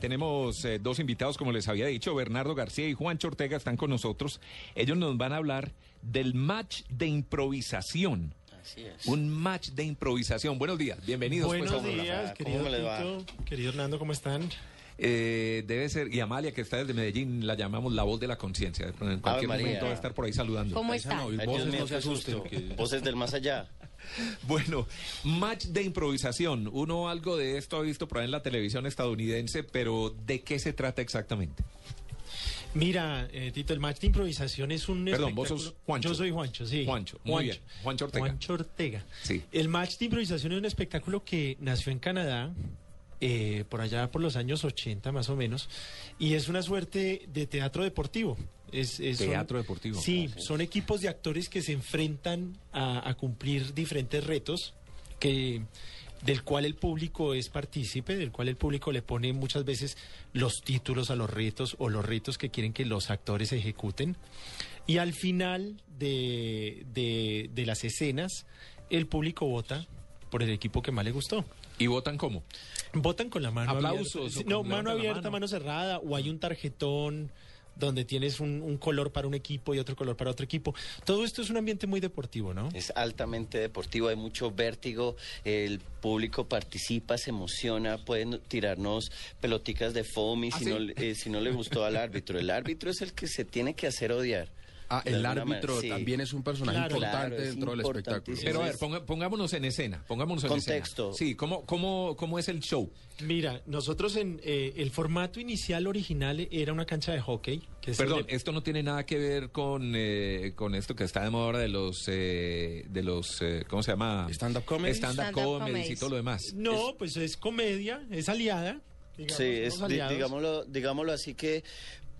Tenemos eh, dos invitados, como les había dicho, Bernardo García y Juan Ortega están con nosotros. Ellos nos van a hablar del match de improvisación. Así es. Un match de improvisación. Buenos días, bienvenidos. pues, Buenos a- días, ¿Cómo querido? Tito, querido Hernando, ¿cómo están? Eh, debe ser, y Amalia, que está desde Medellín, la llamamos la voz de la conciencia. En cualquier momento va a estar por ahí saludando. ¿Cómo está? Ay, Dios mío, qué susto. Voces del más allá. Bueno, match de improvisación. Uno algo de esto ha visto por ahí en la televisión estadounidense, pero ¿de qué se trata exactamente? Mira, eh, Tito, el match de improvisación es un Perdón, vos sos Juancho. Yo soy Juancho, sí. Juancho, muy bien. Juancho Ortega. Juancho Ortega. Sí. El match de improvisación es un espectáculo que nació en Canadá, eh, por allá por los años 80 más o menos, y es una suerte de teatro deportivo. Es, es- son- Teatro deportivo. Sí, son equipos de actores que se enfrentan a, a cumplir diferentes retos que del cual el público es partícipe, del cual el público le pone muchas veces los títulos a los retos o los retos que quieren que los actores ejecuten. Y al final de, de- de las escenas, el público vota por el equipo que más le gustó. ¿Y votan cómo? Votan con la mano ¿Aplausos abierta. No, mano abierta, mano? mano cerrada, o hay un tarjetón donde tienes un, un color para un equipo y otro color para otro equipo. Todo esto es un ambiente muy deportivo, ¿no? Es altamente deportivo, hay mucho vértigo, el público participa, se emociona, pueden tirarnos peloticas de foam y ¿Ah, si, sí? no, le- eh, si no le gustó al árbitro. El árbitro es el que se tiene que hacer odiar. Ah, el árbitro manera, sí. también es un personaje Claro, importante claro, es dentro del espectáculo. Pero a ver, ponga- pongámonos en escena, pongámonos en Contexto. escena. Sí, ¿cómo, cómo, ¿cómo es el show? Mira, nosotros en eh, el formato inicial original era una cancha de hockey. Que es el Perdón, de- esto no tiene nada que ver con, eh, con esto que está de moda ahora de los, eh, de los eh, ¿cómo se llama? Stand-up comedies. Stand-up comedies y todo lo demás. No, pues es comedia, es aliada. digamos, Sí, es, digámoslo, digámoslo así que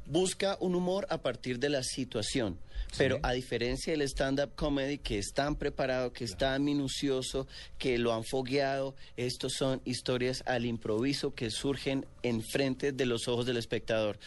busca un humor a partir de la situación. Pero a diferencia del stand-up comedy, que es tan preparado, que es tan minucioso, que lo han fogueado, estos son historias al improviso que surgen enfrente de los ojos del espectador.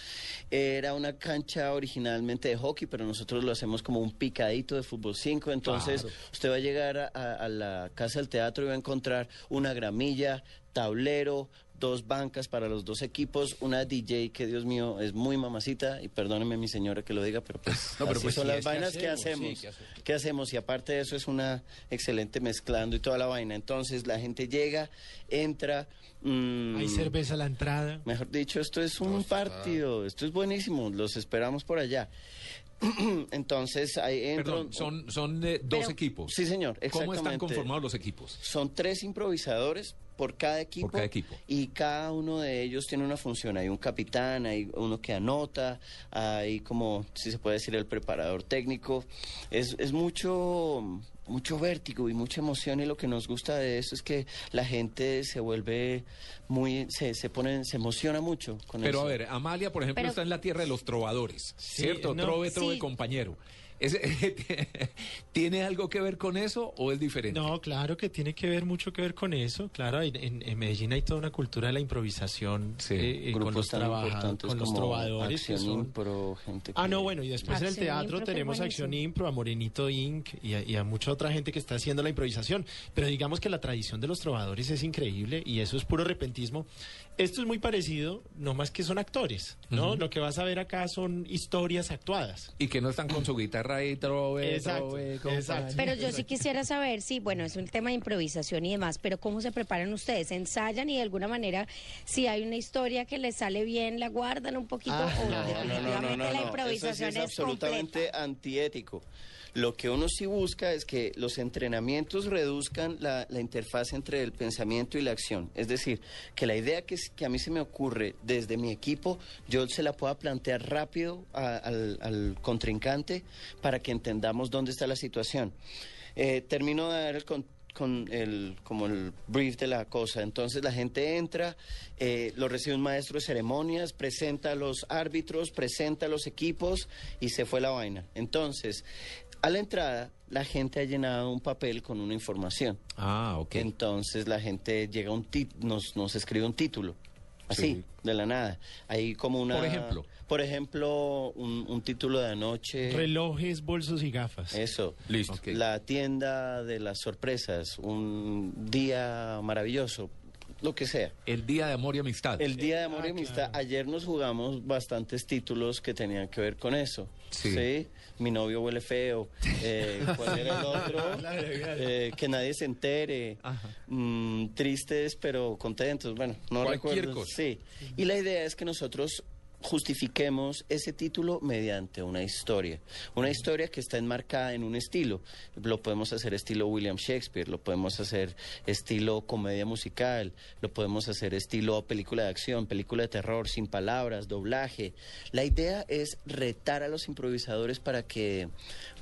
Era una cancha originalmente de hockey, pero nosotros lo hacemos como un picadito de fútbol 5. Entonces, usted va a llegar a, a- a la casa del teatro y va a encontrar una gramilla, tablero, dos bancas para los dos equipos, una DJ que Dios mío es muy mamacita y perdóneme mi señora que lo diga, pero pues, No, pero así pues son sí, las que vainas que hacemos, hacemos. sí, ¿qué hacemos? ¿Qué hacemos? Y aparte de eso es una excelente mezclando y toda la vaina. Entonces la gente llega, entra. mm, Hay cerveza a la entrada. Mejor dicho, esto es un partido, esto es buenísimo, los esperamos por allá. Entonces ahí entran. Perdón, son, son eh, dos Pero- equipos. Sí, señor, ¿Cómo están conformados los equipos? Son tres improvisadores por cada equipo. Por cada equipo. Y cada uno de ellos tiene una función. Hay un capitán, hay uno que anota, hay como, si se puede decir, el preparador técnico. Es, es mucho, mucho vértigo y mucha emoción y lo que nos gusta de eso es que la gente se vuelve muy, se, se pone, se emociona mucho con Pero eso. a ver, Amalia, por ejemplo, Pero- está en la tierra de los trovadores, Sí, ¿cierto? no. Trove, trove, Sí. compañero. ¿Es- ¿Tiene algo que ver con eso o es diferente? No, claro que tiene que ver mucho que ver con eso. Claro, en, en- Medellín hay toda una cultura de la improvisación Sí, eh, eh, con los trabajadores, con los trovadores. que son- Impro, gente Ah, no, bueno, y después en el teatro Impro, tenemos Acción. Impro, a Morenito Inc. y a, y a mucha otra gente que está haciendo la improvisación. Pero digamos que la tradición de los trovadores es increíble y eso es puro repentismo. Esto es muy parecido, no más que son actores, ¿no? Lo que vas a ver acá son historias actuadas. Y que no están con su guitarra ahí, trove, Exacto, trove, exacto. Pero yo sí quisiera saber, sí, bueno, es un tema de improvisación y demás, pero ¿cómo se preparan ustedes? ¿Ensayan y de alguna manera, si hay una historia que les sale bien, la guardan un poquito Ah, o no, no, no, definitivamente no, no, la improvisación Eso sí es, es absolutamente completa? antiético. Lo que uno sí busca es que los entrenamientos reduzcan la, la interfaz entre el pensamiento y la acción. Es decir, que la idea que, a mí se me ocurre desde mi equipo, yo se la pueda plantear rápido al, contrincante para que entendamos dónde está la situación. Eh, termino de dar el con el como el brief de la cosa. Entonces la gente entra, eh, lo recibe un maestro de ceremonias, presenta a los árbitros, presenta a los equipos y se fue la vaina. Entonces, a la entrada, la gente ha llenado un papel con una información. Ah, ok. Entonces la gente llega a un tit- nos, nos escribe un título. Así, Sí. de la nada. Hay como una... Por ejemplo. Por ejemplo, un, un título de anoche... Relojes, bolsos y gafas. Eso. Listo. La tienda de las sorpresas, un día maravilloso. Lo que sea. El Día de Amor y Amistad. El Día de Amor Ah, y Amistad. claro. Ayer nos jugamos bastantes títulos que tenían que ver con eso. Sí. Sí. Mi novio huele feo. Eh, ¿Cuál era el otro? Eh, que nadie se entere. Ajá. Mm, tristes pero contentos. Bueno, no Cualquier recuerdo. cosa. Sí. Y la idea es que nosotros justifiquemos ese título mediante una historia. Una historia que está enmarcada en un estilo. Lo podemos hacer estilo William Shakespeare, lo podemos hacer estilo comedia musical, lo podemos hacer estilo película de acción, película de terror, sin palabras, doblaje. La idea es retar a los improvisadores para que,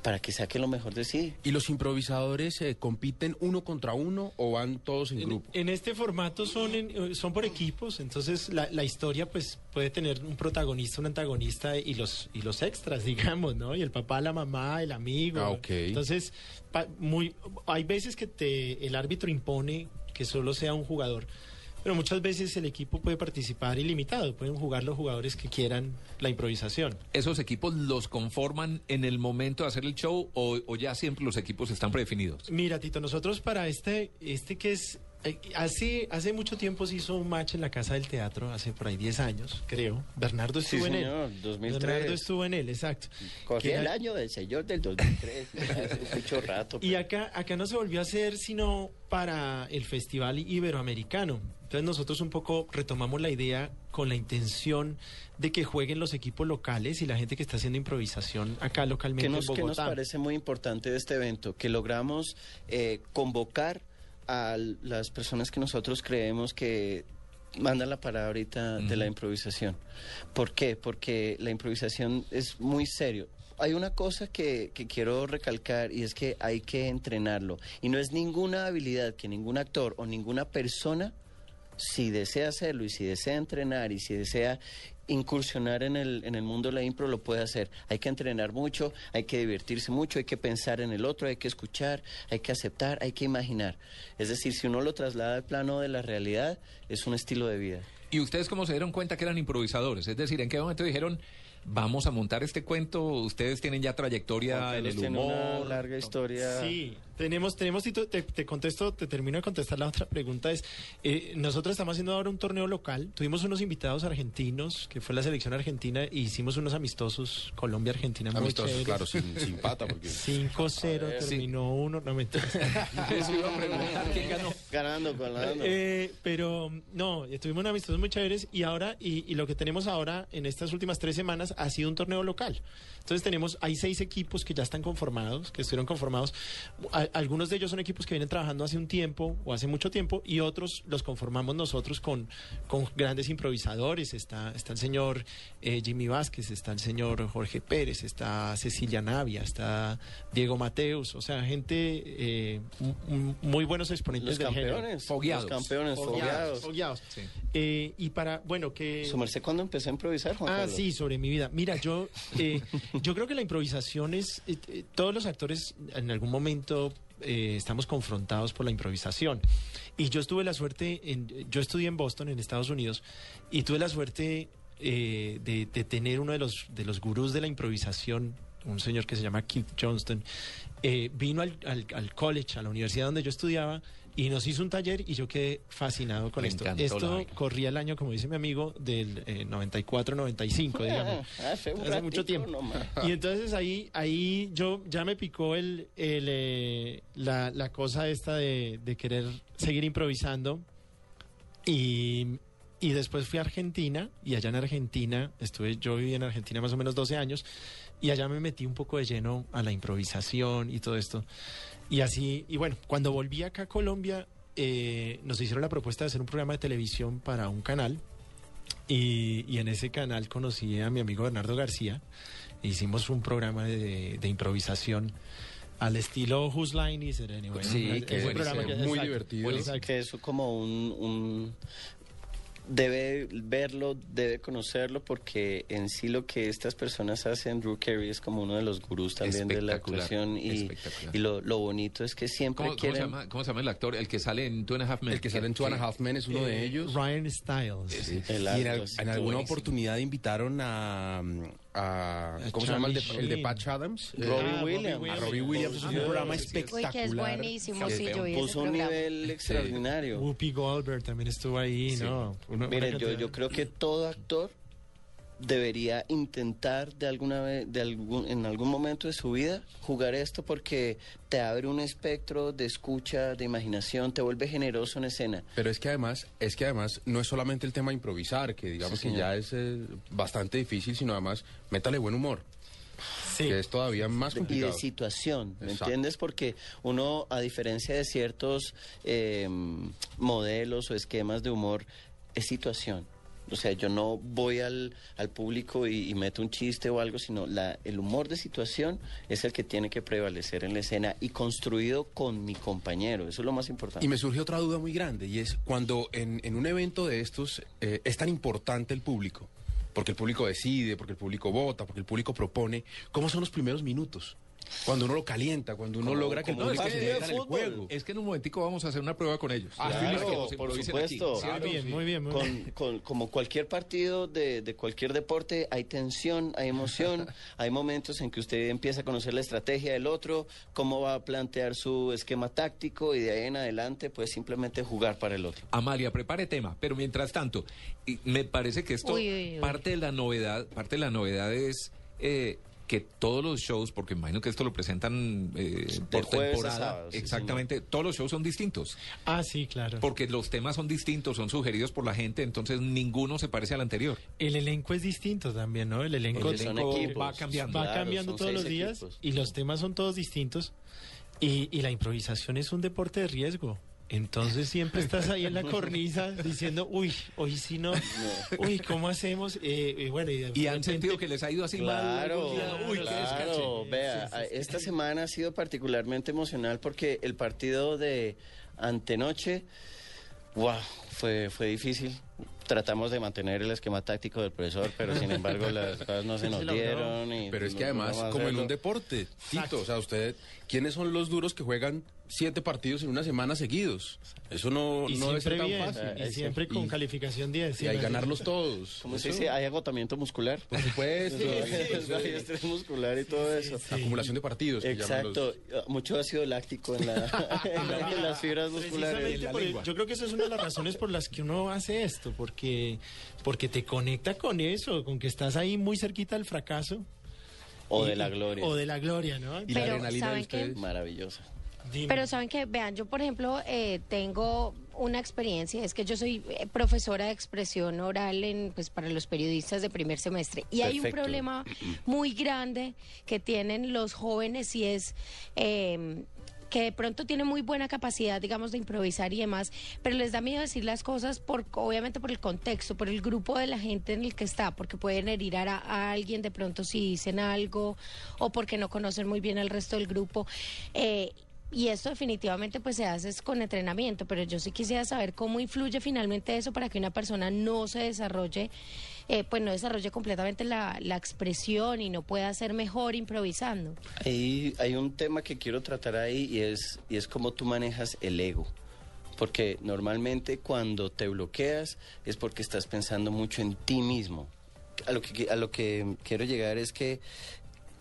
para que saquen lo mejor de sí. ¿Y los improvisadores eh, compiten uno contra uno o van todos en En, grupo? en este formato son en- eh, son por equipos, entonces la, la historia pues puede tener un protagonista, un antagonista y los y los extras, digamos, ¿no? Y el papá, la mamá, el amigo. Ah, ok. Entonces, pa- muy hay veces que te el árbitro impone que solo sea un jugador. Pero muchas veces el equipo puede participar ilimitado, pueden jugar los jugadores que quieran la improvisación. ¿Esos equipos los conforman en el momento de hacer el show o, o ya siempre los equipos están predefinidos? Mira, Tito, nosotros para este, este que es, eh, hace, hace mucho tiempo se hizo un match en la Casa del Teatro, hace por ahí 10 años, creo. Bernardo Sí, estuvo en señor, él. 2003. Bernardo estuvo en él, exacto. Cogí el era- año del señor del 2003. Hace mucho rato. Y acá, acá no se volvió a hacer sino para el Festival Iberoamericano. Entonces nosotros un poco retomamos la idea con la intención de que jueguen los equipos locales y la gente que está haciendo improvisación acá localmente ¿Qué nos, en qué nos Bogotá. parece muy importante de este evento? Que logramos eh, convocar a las personas que nosotros creemos que mandan la palabrita de la improvisación. ¿Por qué? Porque la improvisación es muy serio. Hay una cosa que, que quiero recalcar y es que hay que entrenarlo. Y no es ninguna habilidad que ningún actor o ninguna persona si desea hacerlo y si desea entrenar y si desea incursionar en el, en el mundo de la impro, lo puede hacer. Hay que entrenar mucho, hay que divertirse mucho, hay que pensar en el otro, hay que escuchar, hay que aceptar, hay que imaginar. Es decir, si uno lo traslada al plano de la realidad, es un estilo de vida. ¿Y ustedes cómo se dieron cuenta que eran improvisadores? Es decir, ¿en qué momento dijeron, vamos a montar este cuento? Ustedes tienen ya trayectoria en el humor. una larga historia. Sí, tenemos, tenemos, te, te contesto, te termino de contestar la otra pregunta. Es, eh, nosotros estamos haciendo ahora un torneo local. Tuvimos unos invitados argentinos, que fue la selección argentina, e hicimos unos amistosos Colombia-Argentina Amistosos, claro, sin, sin pata, porque... 5-0 terminó uno, no me Eso iba a preguntar quién ganó. Ganando, ganando. Eh, pero no, estuvimos en amistosos muy chéveres y ahora, y, y lo que tenemos ahora en estas últimas tres semanas ha sido un torneo local. Entonces tenemos, hay seis equipos que ya están conformados, que estuvieron conformados. A- algunos de ellos son equipos que vienen trabajando hace un tiempo o hace mucho tiempo y otros los conformamos nosotros con, con grandes improvisadores. Está, está el señor eh, Jimmy Vázquez, está el señor Jorge Pérez, está Cecilia Navia, está Diego Mateus, o sea, gente, eh, muy buenos exponentes los del género. campeones. Fogueados. Los campeones, fogueados. Fogueados. Sí. Eh, y para, bueno, que... ¿Su merced cuándo empezó a improvisar, Juan Ah, Carlos? sí, sobre mi vida. Mira, yo, eh, yo creo que la improvisación es, eh, eh, todos los actores en algún momento estamos confrontados por la improvisación. Y yo tuve la suerte, en, yo estudié en Boston, en Estados Unidos, y tuve la suerte de, tener uno de los, de los gurús de la improvisación, un señor que se llama Keith Johnston, vino al- al college, a la universidad donde yo estudiaba, y nos hizo un taller y yo quedé fascinado con Me esto. Esto corría el año, como dice mi amigo, del eh, 94-95, digamos. Hace Hace mucho tiempo. nomás. Y entonces ahí, ahí yo ya me picó el, el, eh, la, la cosa esta de, de querer seguir improvisando. Y, y después fui a Argentina y allá en Argentina, estuve, yo viví en Argentina más o menos 12 años y allá me metí un poco de lleno a la improvisación y todo esto. Y así, y bueno, cuando volví acá a Colombia, eh, nos hicieron la propuesta de hacer un programa de televisión para un canal. Y, y en ese canal conocí a mi amigo Bernardo García. Hicimos un programa de, de improvisación al estilo Whose Line Is It Anyway? Sí, Ese qué programa buenísimo, que- muy exacto, divertido. que es como un, un- debe verlo, debe conocerlo porque en sí lo que estas personas hacen, Drew Carey es como uno de los gurús también de la actuación y, y lo, lo bonito es que siempre ¿Cómo, cómo se quieren llama, cómo se llama el actor? El que sale en Two and a Half Men. El que sale en Two and a Half Men es uno de Eh, ellos. Ryan Styles. Sí. El y en, alguna oportunidad invitaron a, a ¿cómo se Charlie llama el de, el de Patch Adams? Eh, Robbie Ah, Williams. Robbie a Robbie Williams es un programa Uy, espectacular. que es buenísimo, sí, yo Puso un programa. nivel extraordinario. Whoopi Goldberg también estuvo ahí, ¿no? Una- una Mire, yo, yo creo que todo actor debería intentar de alguna vez, de algún, en algún momento de su vida jugar esto porque te abre un espectro de escucha, de imaginación, te vuelve generoso en escena. Pero es que además, es que además no es solamente el tema de improvisar, que digamos Sí, que ya es eh, bastante difícil, sino además métale buen humor, Sí. que es todavía más y de complicado. situación, ¿me Exacto. entiendes? Porque uno, a diferencia de ciertos eh, modelos o esquemas de humor, es situación. O sea, yo no voy al, al público y, y meto un chiste o algo, sino la, el humor de situación es el que tiene que prevalecer en la escena y construido con mi compañero. Eso es lo más importante. Y me surge otra duda muy grande, y es cuando en, en un evento de estos eh, es tan importante el público, porque el público decide, porque el público vota, porque el público propone, ¿cómo son los primeros minutos? Cuando uno lo calienta, cuando uno Como- logra que el público se meta en el juego. Es que en un momentico vamos a hacer una prueba con ellos. Ah, claro, que nos por supuesto. Sí, Muy claro, bien, sí. muy bien, muy bien. Con, con- como cualquier partido de, de cualquier deporte, hay tensión, hay emoción, hay momentos en que usted empieza a conocer la estrategia del otro, cómo va a plantear su esquema táctico y de ahí en adelante, pues simplemente jugar para el otro. Amalia, prepare tema, pero mientras tanto, y me parece que esto Uy, uy, uy. parte de la novedad, parte de la novedad es eh, que todos los shows, porque imagino que esto lo presentan eh, por temporada, sábado, sí, exactamente, todos los shows son distintos, Ah, sí, claro. porque los temas son distintos, son sugeridos por la gente, entonces ninguno se parece al anterior. El elenco es distinto también, ¿no? El elenco el elenco equipos. va cambiando. va cambiando todos los días equipos. y los temas son todos distintos. Y, y la improvisación es un deporte de riesgo. Entonces siempre estás ahí en la cornisa diciendo, uy, hoy sí no, uy, ¿cómo hacemos? Eh, eh, bueno, y, han repente- sentido que les ha ido así mal. Claro, algún día? Uy, qué claro. Vea, Sí, sí, sí. esta semana ha sido particularmente emocional porque el partido de antenoche, wow, fue, fue difícil. Tratamos de mantener el esquema táctico del profesor, pero sin embargo las cosas no se nos dieron. y Pero es que además, como en un deporte, Tito, o sea, usted, ¿quiénes son los duros que juegan siete partidos en una semana seguidos? Eso no, y no siempre tan bien, fácil. y siempre con Y- calificación 10. sí, Y hay ganarlos todos. ¿Cómo se dice? Hay agotamiento muscular. Por supuesto. Hay estrés muscular y todo eso. Acumulación de partidos. llaman los- Exacto, mucho ácido láctico en, la, en la- en las fibras musculares. Por el- yo creo que esa es una de las razones por las que uno hace esto, porque, porque te conecta con eso, con que estás ahí muy cerquita del fracaso. O Y- de la gloria. O de la gloria, ¿no? Y la Pero, adrenalina de ustedes. Maravillosa. Dime. Pero saben que, vean, yo por ejemplo eh, tengo una experiencia, es que yo soy eh, profesora de expresión oral en, pues, para los periodistas de primer semestre y hay un problema muy grande que tienen los jóvenes y es... eh, que de pronto tienen muy buena capacidad, digamos, de improvisar y demás, pero les da miedo decir las cosas por, obviamente por el contexto, por el grupo de la gente en el que está, porque pueden herir a, a alguien de pronto si dicen algo o porque no conocen muy bien al resto del grupo. Eh, y esto definitivamente pues se hace con entrenamiento, pero yo sí quisiera saber cómo influye finalmente eso para que una persona no se desarrolle, eh, pues no desarrolle completamente la, la expresión y no pueda ser mejor improvisando. Hay un tema que quiero tratar ahí y es, y es cómo tú manejas el ego. Porque normalmente cuando te bloqueas es porque estás pensando mucho en ti mismo. A lo que, a lo que quiero llegar es que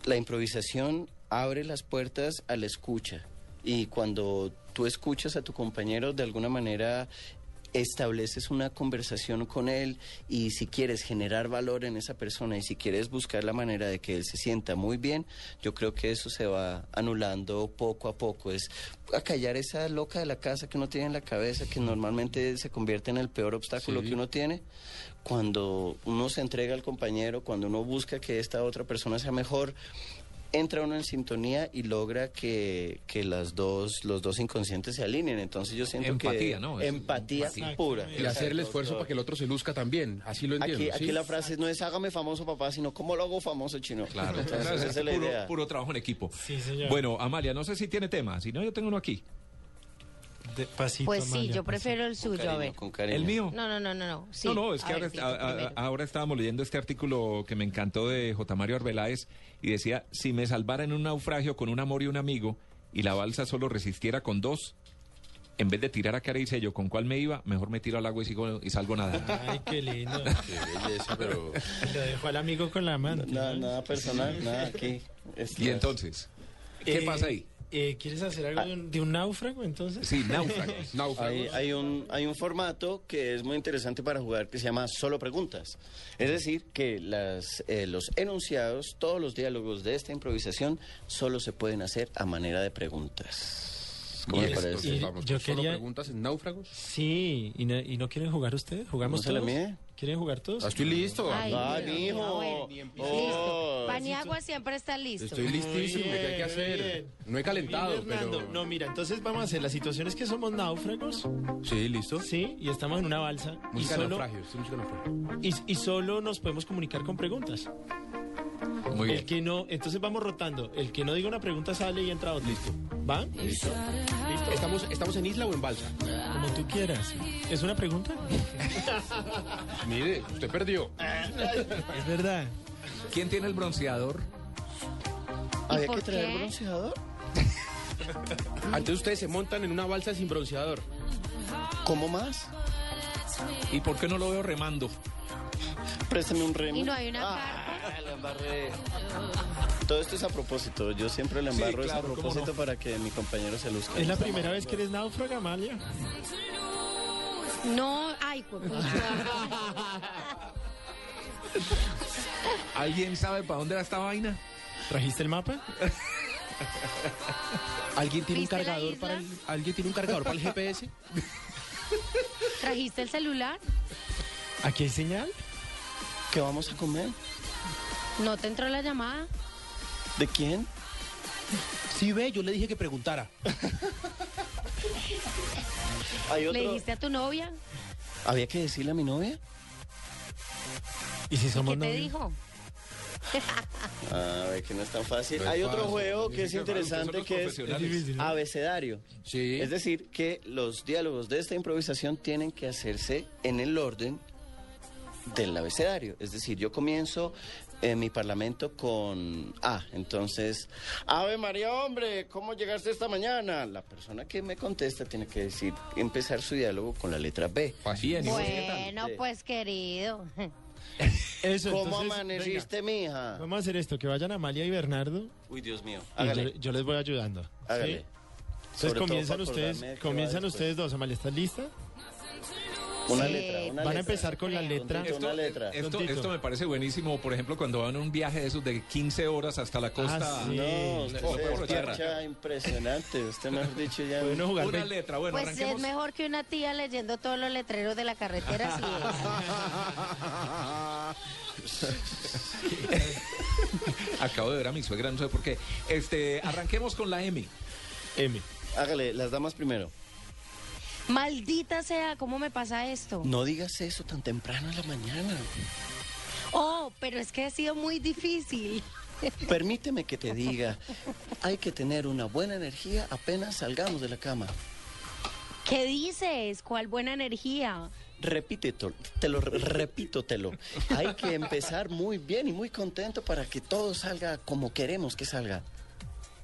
la improvisación abre las puertas a la escucha. Y cuando tú escuchas a tu compañero, de alguna manera estableces una conversación con él y si quieres generar valor en esa persona y si quieres buscar la manera de que él se sienta muy bien, yo creo que eso se va anulando poco a poco. Es acallar esa loca de la casa que uno tiene en la cabeza, que normalmente se convierte en el peor obstáculo Sí. que uno tiene. Cuando uno se entrega al compañero, cuando uno busca que esta otra persona sea mejor, entra uno en sintonía y logra que, que las dos, los dos inconscientes se alineen. Entonces yo siento que... Empatía, ¿no? Es Empatía empatía. pura. Y hacer el esfuerzo doctor. para que el otro se luzca también. Así lo entiendo. Aquí, ¿sí? aquí la frase no es hágame famoso papá, sino cómo lo hago famoso chino. Claro, Entonces, claro, esa es es la puro, idea. puro trabajo en equipo. Sí, señor. Bueno, Amalia, no sé si tiene tema, si no, yo tengo uno aquí. De- pasito, Pues sí, yo pasito. prefiero el Con suyo, a ver. con. ¿El mío? No, no, no, no, no. Sí, no, no, es a que ver, ahora, Tito, a- a- primero. ahora estábamos leyendo este artículo que me encantó de J. Mario Arbeláez y decía, si me salvara en un naufragio con un amor y un amigo y la balsa solo resistiera con dos, En vez de tirar a cara y sello con cuál me iba, mejor me tiro al agua y, sigo, y salgo nadando. Ay, qué lindo. Qué belleza, pero... Lo dejó al amigo con la mano. Nada, nada personal, nada aquí. Esto Y es- entonces, ¿qué Eh, pasa ahí? Eh, ¿Quieres hacer algo de un, de un náufrago entonces? Sí, náufragos. Náufragos. Hay, hay un, hay un formato que es muy interesante para jugar que se llama Solo Preguntas. Es decir, que las, eh, los enunciados, todos los diálogos de esta improvisación, solo se pueden hacer a manera de preguntas. ¿Cómo Y le esto, parece? Y vamos, yo ¿solo quería- preguntas en náufragos? Sí, ¿y no, y no quieren jugar ustedes? ¿Jugamos ¿No todos? ¿Quieren jugar todos? Ah, Estoy listo. Ay, Ay, no, bueno. Oh. Listo. Paniagua siempre está listo. Estoy listísimo. Muy ¿Qué hay que bien, hacer? bien. No he calentado, Bien, pero... No, mira, entonces vamos a hacer la situación es que somos náufragos, Sí, listo. sí, y estamos en una balsa y Música de solo, naufragio. y, y solo nos podemos comunicar con preguntas. Muy El bien. que no, entonces vamos rotando. El que no diga una pregunta sale y entra otro. Listo. ¿Va? Listo. ¿Estamos, ¿Estamos en isla o en balsa? Como tú quieras. ¿Es una pregunta? Mire, usted perdió. Es verdad. ¿Quién tiene el bronceador? ¿Había que traer qué? bronceador? Antes ustedes se montan en una balsa sin bronceador. ¿Cómo más? ¿Y por qué no lo veo remando? Préstame un remo. Y no hay una Ah, la embarré. Todo esto es a propósito. Yo siempre le Sí, embarro es claro, a propósito no. para que mi compañero se luzca. ¿Es la primera vez que eres náufraga, Amalia? No, ay, juepucha. ¿Alguien sabe para dónde va esta vaina? ¿Trajiste el mapa? ¿Alguien tiene un ¿Viste la cargador para el, ¿Alguien tiene un cargador para el GPS? ¿Trajiste el celular? ¿Aquí hay señal? ¿Qué vamos a comer? ¿No te entró la llamada? ¿De quién? Sí, ve, yo le dije que preguntara. ¿Hay ¿Le dijiste a tu novia? ¿Había que decirle a mi novia? ¿Y si somos ¿Qué te novios? dijo? A ver, que no es tan fácil. No es Hay otro juego que es interesante que es abecedario. Sí. Es decir, que los diálogos de esta improvisación tienen que hacerse en el orden del abecedario. Es decir, yo comienzo en mi parlamento con A. Entonces, Ave María, hombre, ¿cómo llegaste esta mañana? La persona que me contesta tiene que decir, empezar su diálogo con la letra B. Bien, ¿y vos qué tal? Bueno, pues querido. Eso, ¿Cómo entonces, amaneciste, mija? vamos a hacer esto, que vayan Amalia y Bernardo Uy, Dios mío. yo, les voy ayudando. ¿sí? Entonces Sobre comienzan ustedes, comienzan ustedes dos. Amalia, ¿estás lista? Una Sí. letra, una Van a letra. empezar con la letra. Tontito, una letra. Esto, esto me parece buenísimo, por ejemplo, cuando van a un viaje de esos de 15 horas hasta la costa. Ah, sí. No, usted por tierra. despacha impresionante. Usted, mejor dicho, ya... Bueno, jugar Una ve- letra, bueno, Pues es mejor que una tía leyendo todos los letreros de la carretera. Sí Acabo de ver a mi suegra, no sé por qué. Este, arranquemos con la M. M. Hágale, las damas primero. Maldita sea, ¿cómo me pasa esto? No digas eso tan temprano en la mañana. Oh, pero es que ha sido muy difícil. Permíteme que te diga, hay que tener una buena energía apenas salgamos de la cama. ¿Qué dices? ¿Cuál buena energía? Repítelo, te lo re- repito, te lo. Hay que empezar muy bien y muy contento para que todo salga como queremos que salga.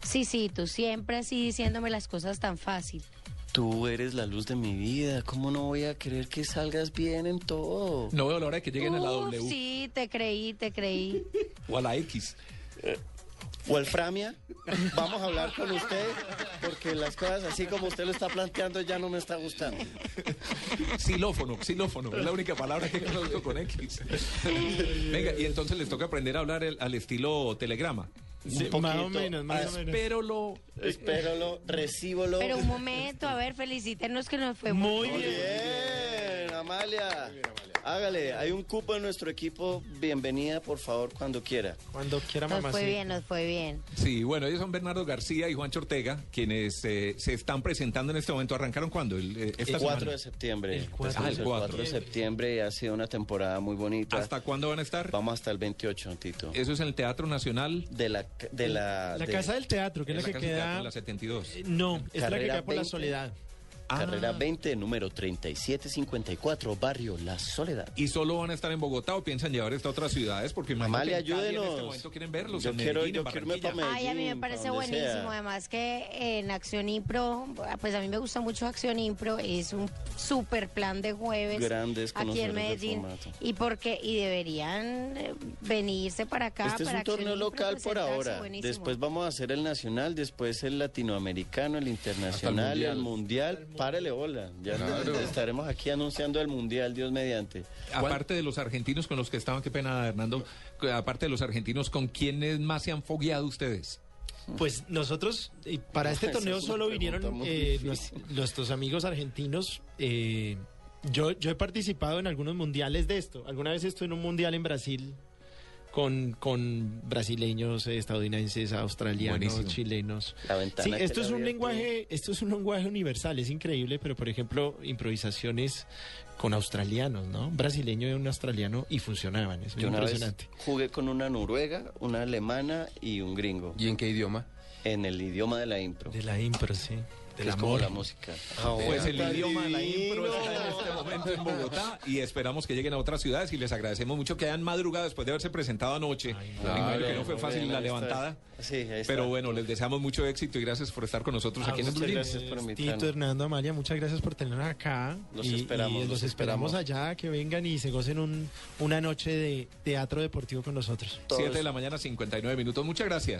Sí, sí, tú siempre así diciéndome las cosas tan fácil. Tú eres la luz de mi vida. ¿Cómo no voy a querer que salgas bien en todo? No veo la hora de que lleguen a la Uf, W sí, te creí, te creí. o a la X. Wolframia, vamos a hablar con usted porque las cosas así como usted lo está planteando ya no me está gustando. Xilófono, xilófono, es la única palabra que conozco con X. Venga, y entonces les toca aprender a hablar el- al estilo telegrama. Sí, Un más o menos, más o menos. Espérolo. Espéralo, recíbolo. Pero un momento, a ver, felicítenos que nos fue muy Muy bien. Bien, Amalia. Hágale, hay un cupo en nuestro equipo. Bienvenida, por favor, cuando quiera. Cuando quiera, Nos mamá. fue sí. bien, nos fue bien. Sí, bueno, ellos son Bernardo García y Juancho Ortega, quienes eh, se están presentando en este momento. ¿Arrancaron cuándo? El, eh, esta El 4 semana. de septiembre. El cuatro. Empezamos Ah, el el 4 de 4. septiembre y ha sido una temporada muy bonita. ¿Hasta cuándo van a estar? Vamos hasta el 28, Tito. Eso es en el Teatro Nacional. De la... De la, La de- Casa del Teatro, que es en la que Casa del Teatro, queda... en la 72. Eh, No, es la que Carrera queda por la 20. Soledad. Ah. Carrera 20, número 3754, barrio La Soledad. ¿Y solo van a estar en Bogotá o piensan llevar esta a otras ciudades? Porque Amalia, que en ayúdenos. este momento quieren verlos. Yo en quiero- Medellín, yo en quiero irme Ay, a mí me parece buenísimo. sea. Además que en Acción Impro, pues a mí me gusta mucho Acción Impro. Es un super plan de jueves Grandes aquí en Medellín. Y porque y deberían eh, venirse para acá. Este es un torneo Impro, local por ahora. buenísimo. Después vamos a hacer el nacional, después el latinoamericano, el internacional, mundial. el mundial. Párele bola. Ya Claro. estaremos aquí anunciando el mundial, Dios mediante. Aparte de los argentinos con los que estaban, qué pena, Hernando, aparte de los argentinos, ¿con quiénes más se han fogueado ustedes? Pues nosotros, y para este torneo es solo vinieron eh, nuestros amigos argentinos. eh, yo, yo he participado en algunos mundiales de esto. Alguna vez estuve en un mundial en Brasil con, con brasileños, eh, estadounidenses, australianos, Buenísimo. chilenos. La ventana Sí, esto es un lenguaje, esto es un lenguaje universal, es increíble, pero por ejemplo, improvisaciones con australianos, ¿no? Un brasileño y un australiano y funcionaban, es muy Yo una vez impresionante. jugué con una noruega, una alemana y un gringo ¿Y en qué idioma? en el idioma de la impro. De la impro, sí. Del es como amor. la música. Pues el idioma de la impro está en este momento en Bogotá y esperamos que lleguen a otras ciudades y les agradecemos mucho que hayan madrugado después de haberse presentado anoche. Imagino que no fue fácil la levantada. Sí, ahí está. Pero bueno, les deseamos mucho éxito y gracias por estar con nosotros Ah, aquí en Blue Jeans. gracias por Tito. Hernando, Amalia, muchas gracias por tenernos acá. Los y, esperamos, y los los esperamos esperamos. allá, que vengan y se gocen un, una noche de teatro deportivo con nosotros. Todos- 7 de la mañana, 59 minutos. Muchas gracias.